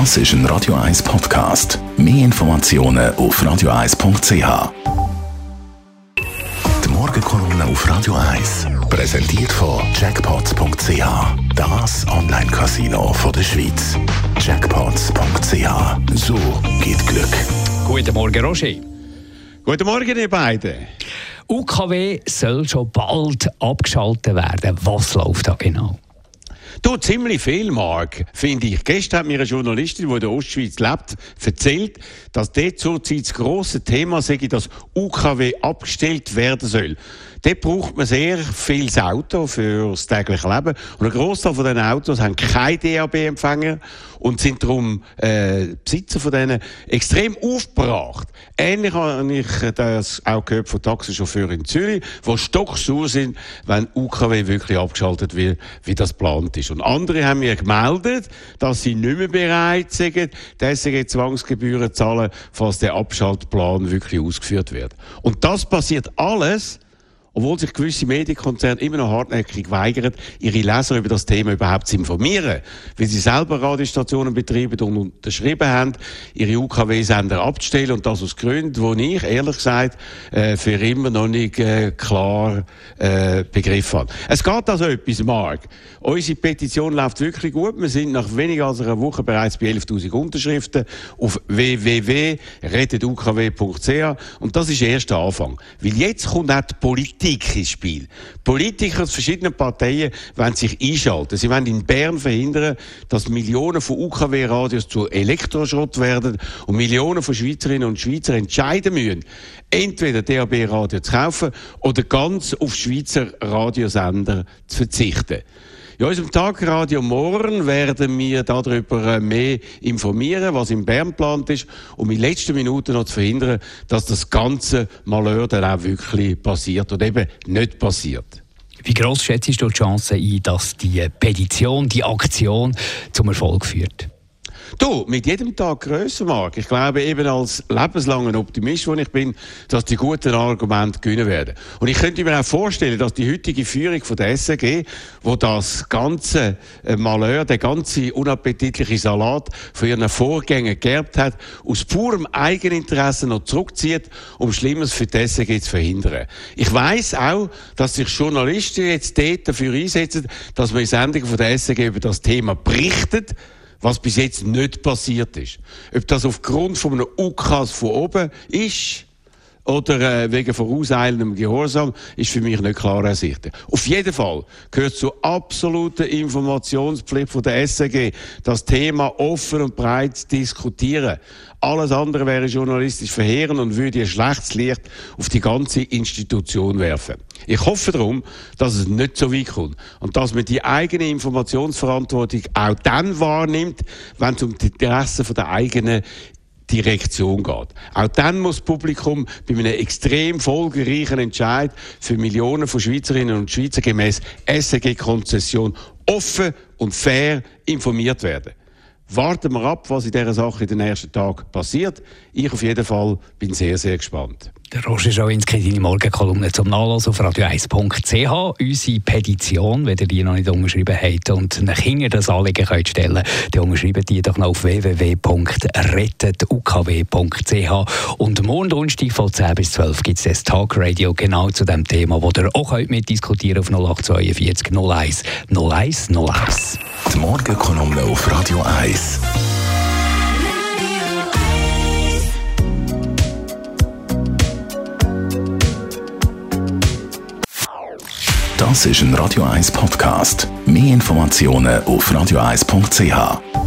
Das ist ein Radio 1 Podcast. Mehr Informationen auf radio1.ch. Die Morgenkolumne auf Radio 1 präsentiert von Jackpots.ch. Das Online-Casino der Schweiz. Jackpots.ch. So geht Glück. Guten Morgen, Roger. Guten Morgen, ihr beiden. UKW soll schon bald abgeschaltet werden. Was läuft da genau? Du, ziemlich viel, Mark, finde ich. Gestern hat mir eine Journalistin, die in der Ostschweiz lebt, erzählt, dass dort zurzeit das grosse Thema sei, dass UKW abgestellt werden soll. Dort braucht man sehr viel Auto für das tägliche Leben. Und ein Großteil von diesen Autos haben keinen DAB-Empfänger und sind darum äh, Besitzer von denen extrem aufgebracht. Ähnlich habe ich das auch gehört von Taxichauffeuren in Zürich, die stocksauer sind, wenn UKW wirklich abgeschaltet wird, wie das geplant ist. Und andere haben mir gemeldet, dass sie nicht mehr bereit sind, die SG-Zwangsgebühren zu zahlen, falls der Abschaltplan wirklich ausgeführt wird. Und das passiert alles, obwohl sich gewisse Medienkonzerne immer noch hartnäckig weigern, ihre Leser über das Thema überhaupt zu informieren, weil sie selber Radiostationen betreiben und unterschrieben haben, ihre UKW-Sender abzustellen und das aus Gründen, die ich, ehrlich gesagt, äh, für immer noch nicht äh, klar äh, begriffen habe. Es geht also etwas, Mark. Unsere Petition läuft wirklich gut. Wir sind nach weniger als einer Woche bereits bei 11.000 Unterschriften auf www.rettedukw.ch und das ist der erste Anfang. Weil jetzt kommt auch die Politik Politik ins Spiel. Politiker aus verschiedenen Parteien wollen sich einschalten. Sie wollen in Bern verhindern, dass Millionen von UKW-Radios zu Elektroschrott werden und Millionen von Schweizerinnen und Schweizer entscheiden müssen, entweder DAB-Radio zu kaufen oder ganz auf Schweizer Radiosender zu verzichten. In unserem Tagradio morgen werden wir darüber äh, mehr informieren, was in Bern geplant ist, um in letzten Minuten noch zu verhindern, dass das ganze Malheur dann auch wirklich passiert und eben nicht passiert. Wie gross schätzt du die Chance ein, dass die Petition, die Aktion zum Erfolg führt? Du, mit jedem Tag grösser, Mark. Ich glaube eben als lebenslanger Optimist, wo ich bin, dass die guten Argumente gewinnen werden. Und ich könnte mir auch vorstellen, dass die heutige Führung von der SRG, wo das ganze äh, Malheur, der ganze unappetitliche Salat von ihren Vorgängern geerbt hat, aus purem Eigeninteresse noch zurückzieht, um Schlimmes für die SRG zu verhindern. Ich weiß auch, dass sich Journalisten jetzt dort dafür einsetzen, dass man in Sendungen von der SRG über das Thema berichtet, was bis jetzt nicht passiert ist. Ob das aufgrund von einem Ukas von oben ist oder äh, wegen vorauseilendem Gehorsam, ist für mich nicht klar ersichtlich. Auf jeden Fall gehört zur absoluten Informationspflicht von der SAG, das Thema offen und breit diskutieren. Alles andere wäre journalistisch verheerend und würde ein schlechtes Licht auf die ganze Institution werfen. Ich hoffe darum, dass es nicht so weit kommt und dass man die eigene Informationsverantwortung auch dann wahrnimmt, wenn es um die Interessen der eigenen Direktion geht. Auch dann muss das Publikum bei einem extrem folgereichen Entscheid für Millionen von Schweizerinnen und Schweizer gemäß SEG-Konzession offen und fair informiert werden. Warten wir ab, was in dieser Sache in den nächsten Tagen passiert. Ich auf jeden Fall bin sehr, sehr gespannt. Der Roger Schawinski, deine Morgenkolumne zum Nachlassen auf radio1.ch. Unsere Petition, wenn ihr die noch nicht unterschrieben habt und nach hinten das Anliegen könnt stellen könnt, dann unterschreibt die doch noch auf www.rettetukw.ch. Und morgen Donnerstag von 10 bis 12 gibt es das Talkradio genau zu dem Thema, wo ihr auch könnt mitdiskutieren auf 0842 01 01 01. Die Morgenkolumne auf Radio 1. Das ist ein Radio 1 Podcast. Mehr Informationen auf radio1.ch.